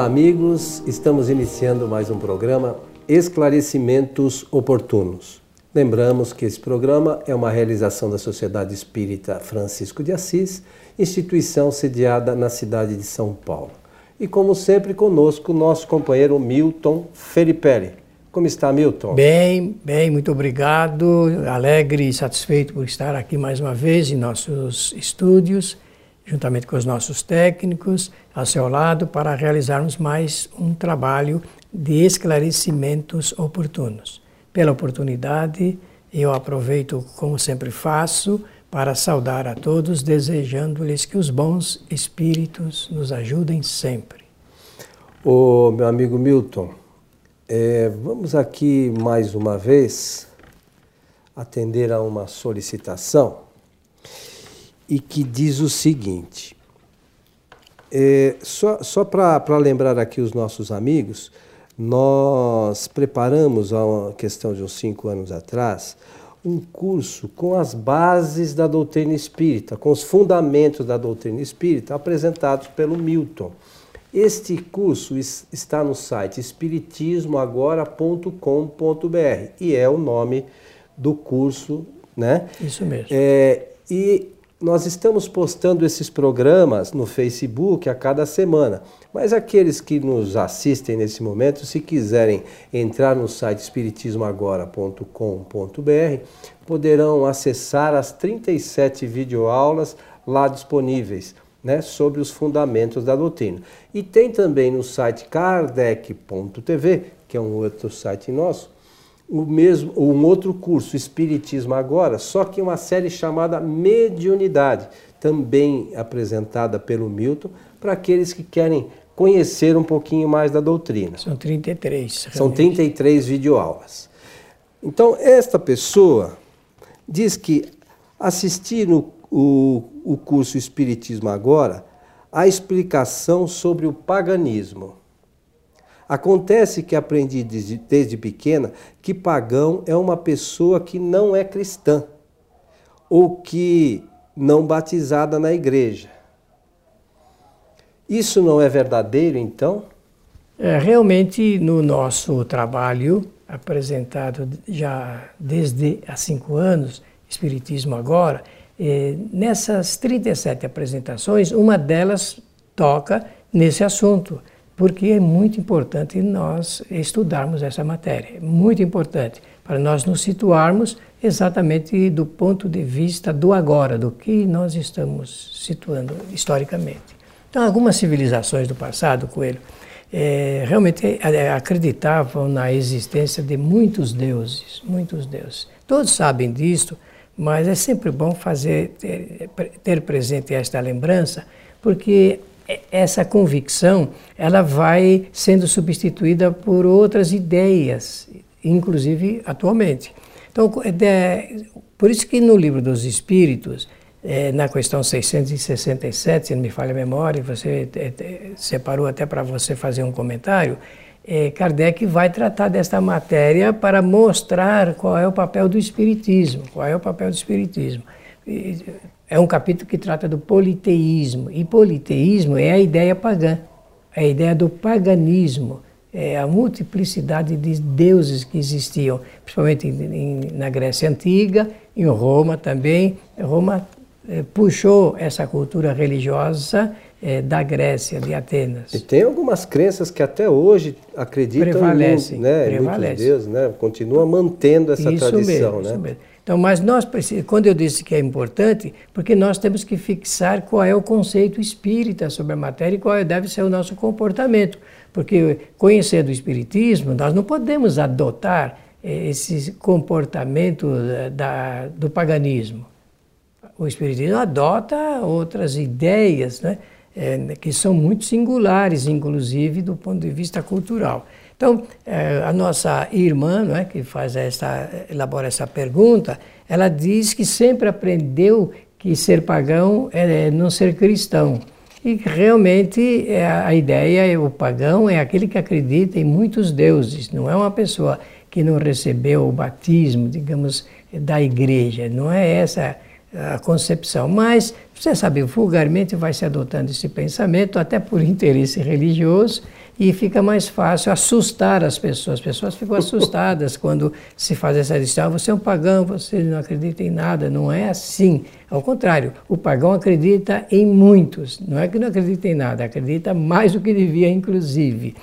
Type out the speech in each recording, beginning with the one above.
Olá, amigos. Estamos iniciando mais um programa Esclarecimentos Oportunos. Lembramos que esse programa é uma realização da Sociedade Espírita Francisco de Assis, instituição sediada na cidade de São Paulo. E como sempre, conosco, nosso companheiro Milton Felipe. Como está, Milton? Bem, bem, muito obrigado. Alegre e satisfeito por estar aqui mais uma vez em nossos estúdios juntamente com os nossos técnicos, ao seu lado, para realizarmos mais um trabalho de esclarecimentos oportunos. Pela oportunidade, eu aproveito, como sempre faço, para saudar a todos, desejando-lhes que os bons espíritos nos ajudem sempre. O meu amigo Milton, é, vamos aqui mais uma vez atender a uma solicitação e que diz o seguinte: é, só, só para lembrar aqui os nossos amigos, nós preparamos, há uma questão de uns cinco anos atrás, um curso com as bases da doutrina espírita, com os fundamentos da doutrina espírita apresentados pelo Milton. Este curso está no site espiritismoagora.com.br e é o nome do curso, né? Isso mesmo. É, e nós estamos postando esses programas no Facebook a cada semana. Mas aqueles que nos assistem nesse momento, se quiserem entrar no site espiritismoagora.com.br, poderão acessar as 37 videoaulas lá disponíveis. Né, sobre os fundamentos da doutrina. E tem também no site kardec.tv, que é um outro site nosso, o mesmo, um outro curso, Espiritismo Agora, só que uma série chamada Mediunidade, também apresentada pelo Milton, para aqueles que querem conhecer um pouquinho mais da doutrina. São 33. Realmente. São 33 videoaulas. Então, esta pessoa diz que assistir no, o, o curso Espiritismo Agora a explicação sobre o paganismo. Acontece que aprendi desde, desde pequena que pagão é uma pessoa que não é cristã ou que não batizada na igreja. Isso não é verdadeiro, então? É, realmente, no nosso trabalho, apresentado já desde há cinco anos, Espiritismo Agora, é, nessas 37 apresentações, uma delas toca nesse assunto porque é muito importante nós estudarmos essa matéria, muito importante, para nós nos situarmos exatamente do ponto de vista do agora, do que nós estamos situando historicamente. Então, algumas civilizações do passado, Coelho, é, realmente é, acreditavam na existência de muitos deuses, muitos deuses. Todos sabem disso, mas é sempre bom fazer ter, ter presente esta lembrança, porque essa convicção ela vai sendo substituída por outras ideias, inclusive atualmente. Então, é, por isso que no livro dos Espíritos, é, na questão 667, se não me falha a memória, você é, é, separou até para você fazer um comentário, é, Kardec vai tratar desta matéria para mostrar qual é o papel do Espiritismo, qual é o papel do Espiritismo. É um capítulo que trata do politeísmo. E politeísmo é a ideia pagã, é a ideia do paganismo, é a multiplicidade de deuses que existiam, principalmente em, na Grécia Antiga, em Roma também. Roma é, puxou essa cultura religiosa é, da Grécia, de Atenas. E tem algumas crenças que até hoje acreditam prevalece, em, né, prevalece. em muitos deuses, né? continua mantendo essa isso tradição. Mesmo, né? Isso mesmo. Então, mas nós precisamos, quando eu disse que é importante, porque nós temos que fixar qual é o conceito espírita sobre a matéria e qual deve ser o nosso comportamento. Porque conhecendo o espiritismo, nós não podemos adotar eh, esse comportamento da, do paganismo. O espiritismo adota outras ideias, né, é, que são muito singulares, inclusive do ponto de vista cultural. Então, é, a nossa irmã, não é, que faz essa, elabora essa pergunta, ela diz que sempre aprendeu que ser pagão é não ser cristão. E realmente é a ideia, é o pagão é aquele que acredita em muitos deuses, não é uma pessoa que não recebeu o batismo, digamos, da igreja. Não é essa a concepção. Mas, você sabe, vulgarmente vai se adotando esse pensamento, até por interesse religioso, e fica mais fácil assustar as pessoas. As pessoas ficam assustadas quando se faz essa distinção. Ah, você é um pagão, você não acredita em nada. Não é assim. Ao contrário, o pagão acredita em muitos. Não é que não acredita em nada, acredita mais do que devia, inclusive.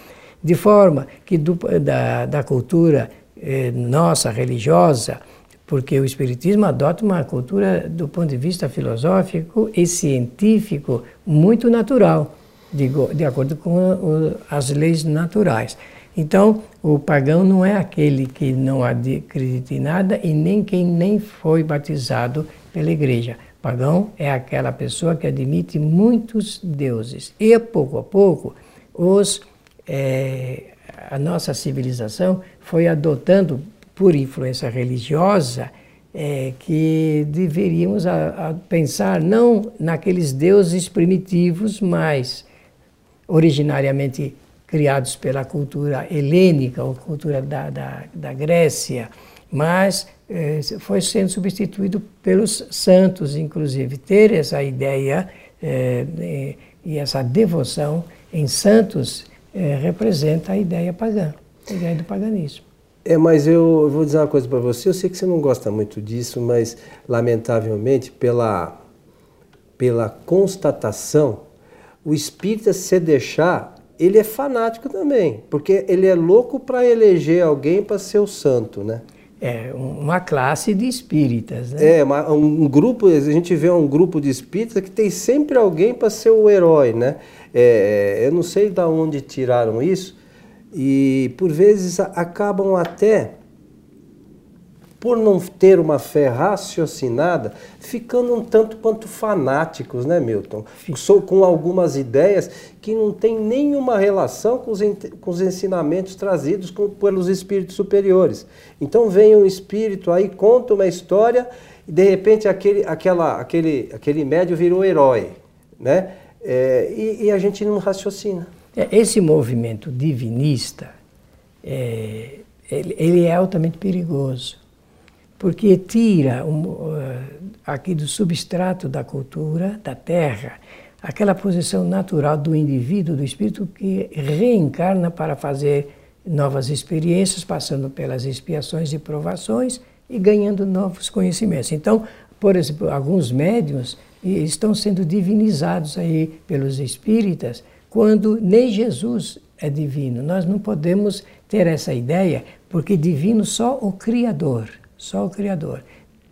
De forma que do, da, da cultura eh, nossa, religiosa, porque o Espiritismo adota uma cultura do ponto de vista filosófico e científico muito natural, de, de acordo com o, as leis naturais. Então, o pagão não é aquele que não acredita em nada e nem quem nem foi batizado pela igreja. Pagão é aquela pessoa que admite muitos deuses. E pouco a pouco, os, é, a nossa civilização foi adotando por influência religiosa, é, que deveríamos a, a pensar não naqueles deuses primitivos, mas originariamente criados pela cultura helênica ou cultura da, da, da Grécia, mas é, foi sendo substituído pelos santos, inclusive. Ter essa ideia é, e essa devoção em santos é, representa a ideia pagã, a ideia do paganismo. É, mas eu, eu vou dizer uma coisa para você. Eu sei que você não gosta muito disso, mas lamentavelmente, pela, pela constatação, o espírita, se deixar, ele é fanático também, porque ele é louco para eleger alguém para ser o santo, né? É, uma classe de espíritas, né? É, uma, um grupo, a gente vê um grupo de espíritas que tem sempre alguém para ser o herói, né? É, eu não sei de onde tiraram isso, e por vezes acabam até por não ter uma fé raciocinada, ficando um tanto quanto fanáticos, né, Milton? Sou com algumas ideias que não têm nenhuma relação com os, com os ensinamentos trazidos com, pelos espíritos superiores. Então vem um espírito aí, conta uma história e de repente aquele, aquela, aquele, aquele médio virou herói, né? É, e, e a gente não raciocina. É, esse movimento divinista, é, ele, ele, é altamente perigoso, porque tira um, uh, aqui do substrato da cultura, da terra, aquela posição natural do indivíduo, do espírito que reencarna para fazer novas experiências, passando pelas expiações e provações e ganhando novos conhecimentos. Então, por exemplo, alguns médiums estão sendo divinizados aí pelos espíritas quando nem Jesus é divino. Nós não podemos ter essa ideia, porque divino só o Criador, só o Criador.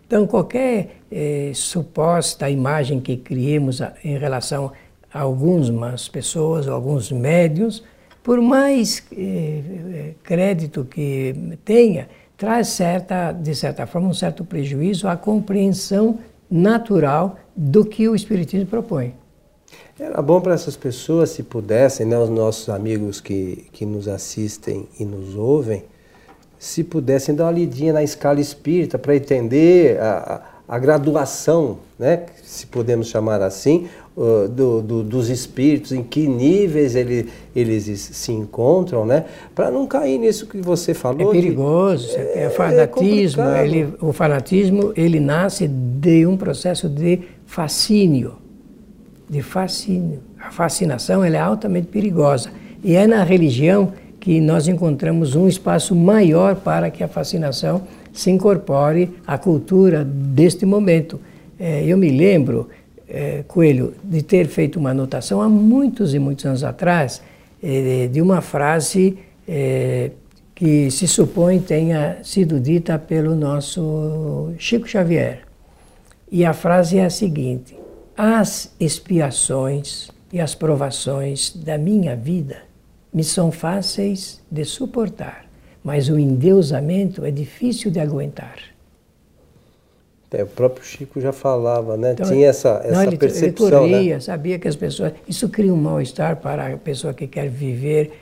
Então, qualquer eh, suposta imagem que criemos em relação a algumas pessoas, alguns médios, por mais eh, eh, crédito que tenha, traz certa, de certa forma um certo prejuízo à compreensão natural do que o Espiritismo propõe. Era bom para essas pessoas, se pudessem, né, os nossos amigos que, que nos assistem e nos ouvem, se pudessem dar uma lidinha na escala espírita para entender a, a, graduação, né, se podemos chamar assim, uh, do, do, dos espíritos, em que níveis ele, eles se encontram, né, para não cair nisso que você falou. É perigoso, de, é, é fanatismo. É ele, o fanatismo ele nasce de um processo de fascínio de fascínio. A fascinação é altamente perigosa. E é na religião que nós encontramos um espaço maior para que a fascinação se incorpore à cultura deste momento. É, eu me lembro, é, Coelho, de ter feito uma anotação há muitos e muitos anos atrás é, de uma frase é, que se supõe tenha sido dita pelo nosso Chico Xavier. E a frase é a seguinte: as expiações e as provações da minha vida me são fáceis de suportar, mas o endeusamento é difícil de aguentar. É, o próprio Chico já falava, né? Então, Tinha essa, essa não, ele, percepção. Ele corria, né? sabia que as pessoas. Isso cria um mal-estar para a pessoa que quer viver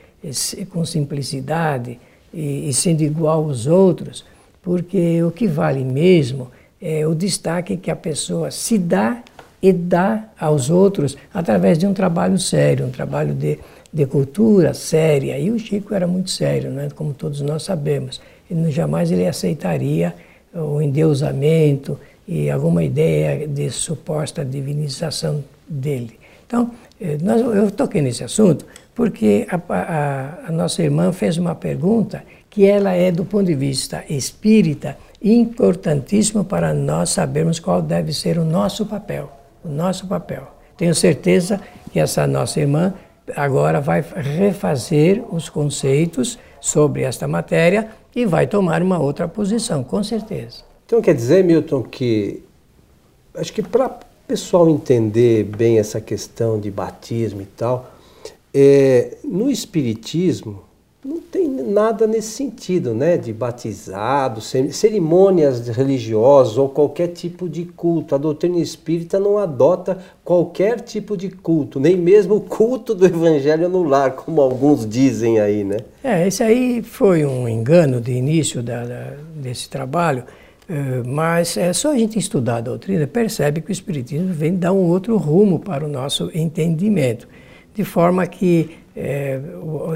com simplicidade e, e sendo igual aos outros, porque o que vale mesmo é o destaque que a pessoa se dá e dá aos outros através de um trabalho sério, um trabalho de, de cultura séria. E o Chico era muito sério, né? como todos nós sabemos. Ele jamais ele aceitaria o endeusamento e alguma ideia de suposta divinização dele. Então, eh, nós, eu toquei nesse assunto porque a, a, a nossa irmã fez uma pergunta que ela é, do ponto de vista espírita, importantíssimo para nós sabermos qual deve ser o nosso papel. O nosso papel. Tenho certeza que essa nossa irmã agora vai refazer os conceitos sobre esta matéria e vai tomar uma outra posição, com certeza. Então quer dizer, Milton, que acho que para o pessoal entender bem essa questão de batismo e tal, é, no Espiritismo não tem nada nesse sentido, né? De batizado, cerimônias religiosas ou qualquer tipo de culto. A doutrina espírita não adota qualquer tipo de culto, nem mesmo o culto do evangelho no lar, como alguns dizem aí, né? É, esse aí foi um engano de início da, da, desse trabalho, eh, mas é só a gente estudar a doutrina percebe que o Espiritismo vem dar um outro rumo para o nosso entendimento, de forma que é,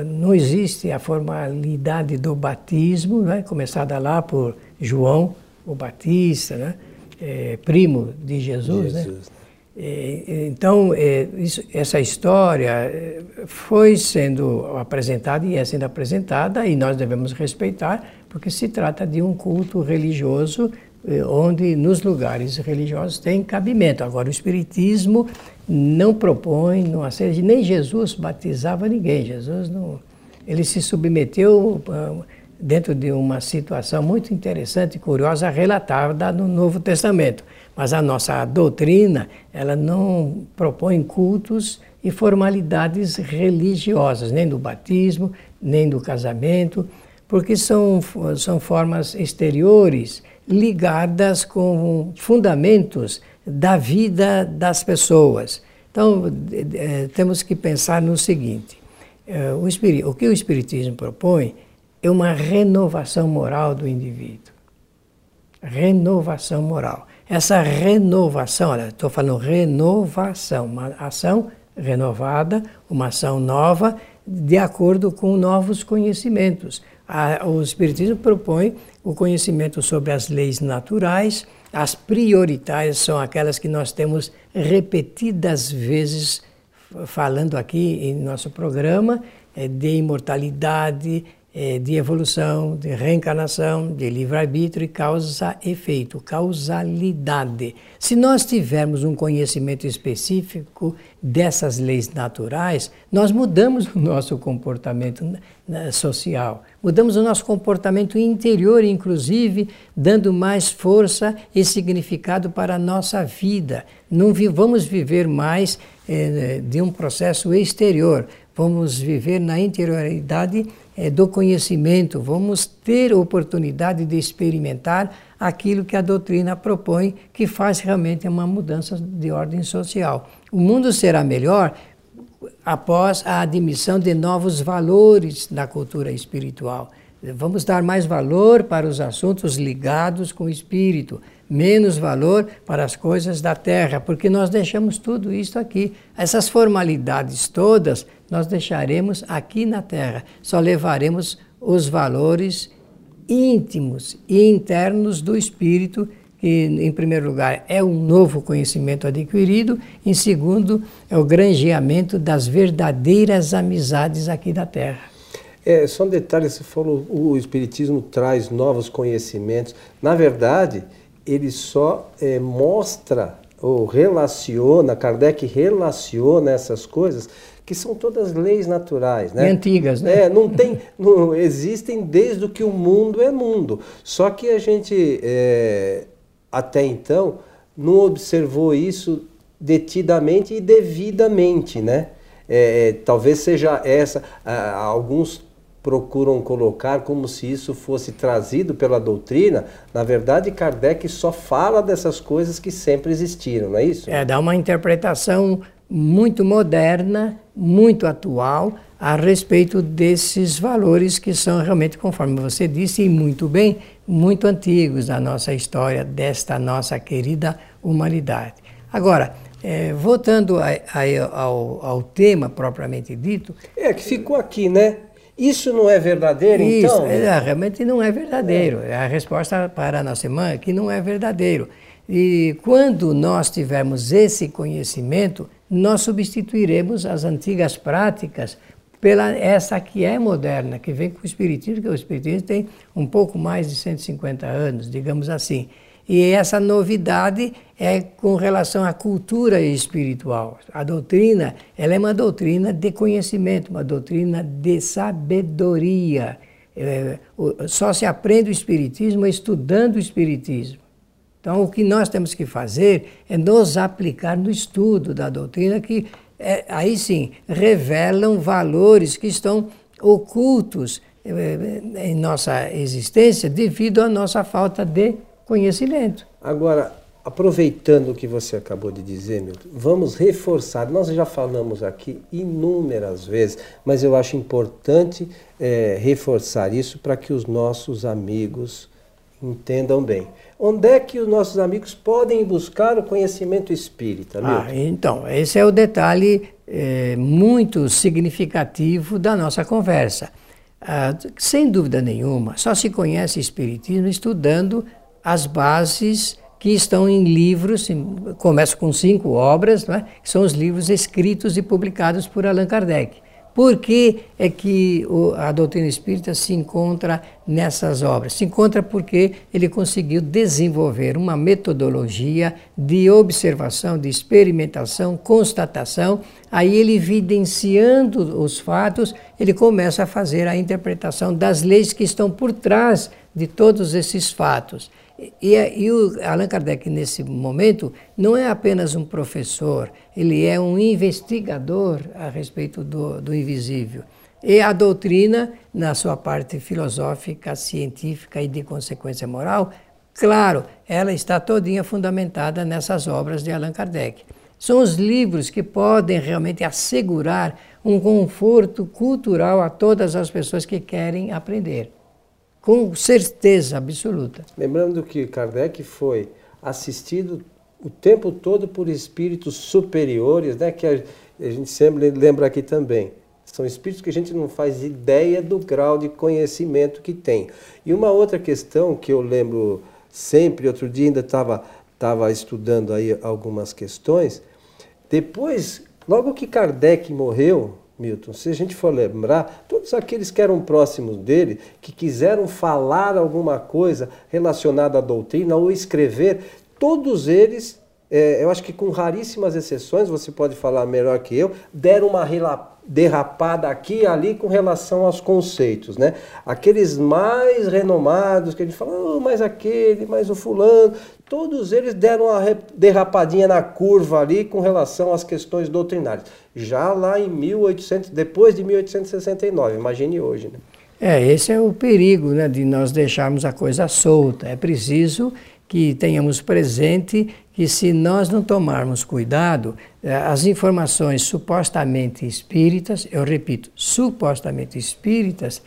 não existe a formalidade do batismo, né, começada lá por João o Batista, né, é, primo de Jesus. Né? Jesus. Né? É, então, é, isso, essa história é, foi sendo apresentada e é sendo apresentada, e nós devemos respeitar, porque se trata de um culto religioso onde nos lugares religiosos tem cabimento. Agora, o Espiritismo não propõe, não aceita, nem Jesus batizava ninguém. Jesus não. Ele se submeteu ah, dentro de uma situação muito interessante e curiosa relatada no Novo Testamento. Mas a nossa doutrina, ela não propõe cultos e formalidades religiosas, nem do batismo, nem do casamento, porque são, são formas exteriores ligadas com fundamentos da vida das pessoas. Então, é, temos que pensar no seguinte: é, o, o que o Espiritismo propõe é uma renovação moral do indivíduo. Renovação moral. Essa renovação, olha, estou falando renovação, uma ação renovada, uma ação nova, de acordo com novos conhecimentos. A, o Espiritismo propõe o conhecimento sobre as leis naturais, as prioritárias são aquelas que nós temos repetidas vezes falando aqui em nosso programa, é, de imortalidade, é, de evolução, de reencarnação, de livre-arbítrio e causa-efeito, causalidade. Se nós tivermos um conhecimento específico dessas leis naturais, nós mudamos o nosso comportamento social, mudamos o nosso comportamento interior, inclusive, dando mais força e significado para a nossa vida. Não vamos viver mais eh, de um processo exterior, vamos viver na interioridade é, do conhecimento, vamos ter oportunidade de experimentar aquilo que a doutrina propõe, que faz realmente uma mudança de ordem social. O mundo será melhor após a admissão de novos valores na cultura espiritual. Vamos dar mais valor para os assuntos ligados com o espírito, menos valor para as coisas da terra, porque nós deixamos tudo isso aqui. Essas formalidades todas nós deixaremos aqui na terra. Só levaremos os valores íntimos e internos do espírito, que, em primeiro lugar, é um novo conhecimento adquirido, em segundo, é o granjeamento das verdadeiras amizades aqui da terra. É, só um detalhe, você falou, o Espiritismo traz novos conhecimentos. Na verdade, ele só é, mostra ou relaciona, Kardec relaciona essas coisas que são todas leis naturais, né? E antigas, né? É, não tem, não, existem desde que o mundo é mundo. Só que a gente é, até então não observou isso detidamente e devidamente, né? É, é talvez seja essa, alguns procuram colocar como se isso fosse trazido pela doutrina. Na verdade, Kardec só fala dessas coisas que sempre existiram, não é isso? É, dá uma interpretação muito moderna, muito atual a respeito desses valores que são realmente, conforme você disse, e muito bem, muito antigos da nossa história, desta nossa querida humanidade. Agora, é, voltando a, a, ao, ao, tema propriamente dito. É, que ficou aqui, né? Isso não é verdadeiro, isso, então? É, realmente não é verdadeiro. É. A resposta para a nossa irmã é que não é verdadeiro. E quando nós tivermos esse conhecimento, nós substituiremos as antigas práticas pela essa que é moderna, que vem com o Espiritismo, que o Espiritismo tem um pouco mais de 150 anos, digamos assim. E essa novidade é com relação à cultura espiritual. A doutrina, ela é uma doutrina de conhecimento, uma doutrina de sabedoria. É, só se aprende o Espiritismo estudando o Espiritismo. Então, o que nós temos que fazer é nos aplicar no estudo da doutrina, que é, aí sim revelam valores que estão ocultos é, em nossa existência devido à nossa falta de conhecimento. Agora, aproveitando o que você acabou de dizer, Milton, vamos reforçar. Nós já falamos aqui inúmeras vezes, mas eu acho importante é, reforçar isso para que os nossos amigos entendam bem. Onde é que os nossos amigos podem buscar o conhecimento espírita? Milton? Ah, então, esse é o detalhe é, muito significativo da nossa conversa. Ah, sem dúvida nenhuma, só se conhece Espiritismo estudando as bases que estão em livros, começa com cinco obras, né, que são os livros escritos e publicados por Allan Kardec. Por que é que a doutrina espírita se encontra nessas obras? Se encontra porque ele conseguiu desenvolver uma metodologia de observação, de experimentação, constatação. Aí ele evidenciando os fatos, ele começa a fazer a interpretação das leis que estão por trás de todos esses fatos. E, e, o Allan Kardec, nesse momento, não é apenas um professor, ele é um investigador a respeito do, do invisível. E a doutrina, na sua parte filosófica, científica e de consequência moral, claro, ela está todinha fundamentada nessas obras de Allan Kardec. São os livros que podem realmente assegurar um conforto cultural a todas as pessoas que querem aprender com certeza absoluta. Lembrando que Kardec foi assistido o tempo todo por espíritos superiores, né, que a, a gente sempre lembra aqui também. São espíritos que a gente não faz ideia do grau de conhecimento que tem. E uma outra questão que eu lembro sempre, outro dia ainda estava estava estudando aí algumas questões. Depois, logo que Kardec morreu, Milton, se a gente for lembrar, todos aqueles que eram próximos dele, que quiseram falar alguma coisa relacionada à doutrina ou escrever, todos eles, é, eu acho que com raríssimas exceções, você pode falar melhor que eu, deram uma derrapada aqui e ali com relação aos conceitos, né? Aqueles mais renomados que a gente fala, oh, aquele, mais o fulano, todos eles deram uma derrapadinha na curva ali com relação às questões doutrinárias. Já lá em 1800, depois de 1869, imagine hoje, né? É, esse é o perigo né, de nós deixarmos a coisa solta. É preciso que tenhamos presente que se nós não tomarmos cuidado, eh, as informações supostamente espíritas, eu repito, supostamente espíritas,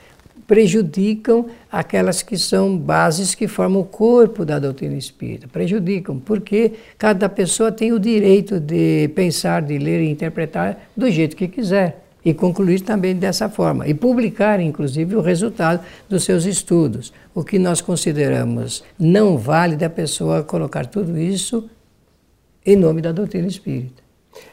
prejudicam aquelas que são bases que formam o corpo da doutrina espírita. Prejudicam, porque cada pessoa tem o direito de pensar, de ler e interpretar do jeito que quiser e concluir também dessa forma e publicar, inclusive, o resultado dos seus estudos. O que nós consideramos não válido é a pessoa colocar tudo isso em nome da doutrina espírita.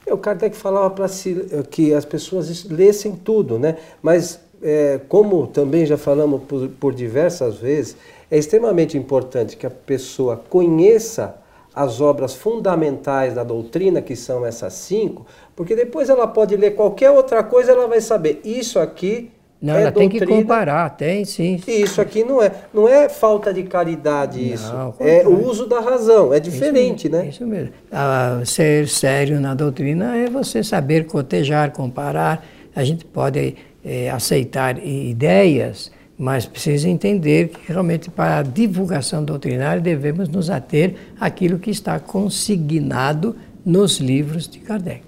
É, o Kardec falava para si, que as pessoas lessem tudo, né? mas é, como também já falamos por, por diversas vezes, é extremamente importante que a pessoa conheça as obras fundamentais da doutrina, que são essas cinco, porque depois ela pode ler qualquer outra coisa, ela vai saber isso aqui não, é ela doutrina, tem que comparar, tem sim. E isso aqui não é, não é falta de caridade não, isso, é o uso da razão, é diferente, isso, né? Isso mesmo. Ah, ser sério na doutrina é você saber cotejar, comparar. A gente pode é, aceitar ideias, mas precisa entender que realmente para a divulgação doutrinária devemos nos ater àquilo que está consignado nos livros de Kardec.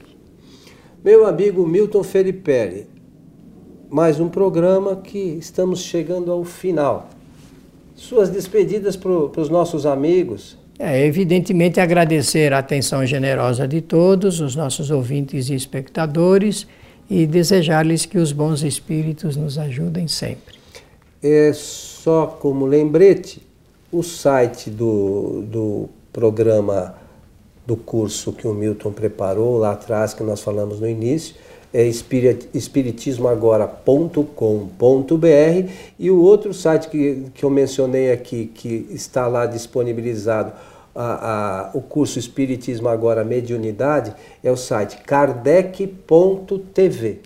Meu amigo Milton Felipe, mais um programa que estamos chegando ao final. Suas despedidas para os nossos amigos. É, evidentemente agradecer a atenção generosa de todos, os nossos ouvintes e espectadores, e desejar-lhes que os bons espíritos nos ajudem sempre. É só como lembrete, o site do, do programa do curso que o Milton preparou lá atrás, que nós falamos no início, é espiritismoagora.com.br e o outro site que, que eu mencionei aqui, que está lá disponibilizado, a, a, o curso Espiritismo Agora Mediunidade, é o site kardec.tv.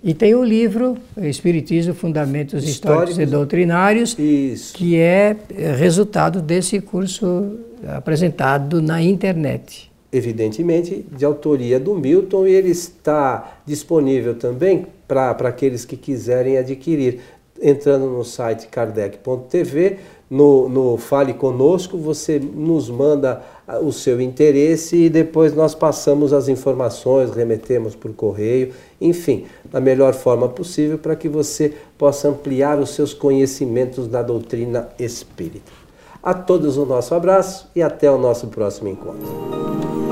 E tem o livro Espiritismo, Fundamentos Históricos, Históricos e Doutrinários, isso. que é resultado desse curso apresentado na internet evidentemente, de autoria do Milton, e ele está disponível também para aqueles que quiserem adquirir. Entrando no site kardec.tv, no, no Fale Conosco, você nos manda o seu interesse e depois nós passamos as informações, remetemos por correio, enfim, da melhor forma possível para que você possa ampliar os seus conhecimentos da doutrina espírita. A todos o nosso abraço e até o nosso próximo encontro.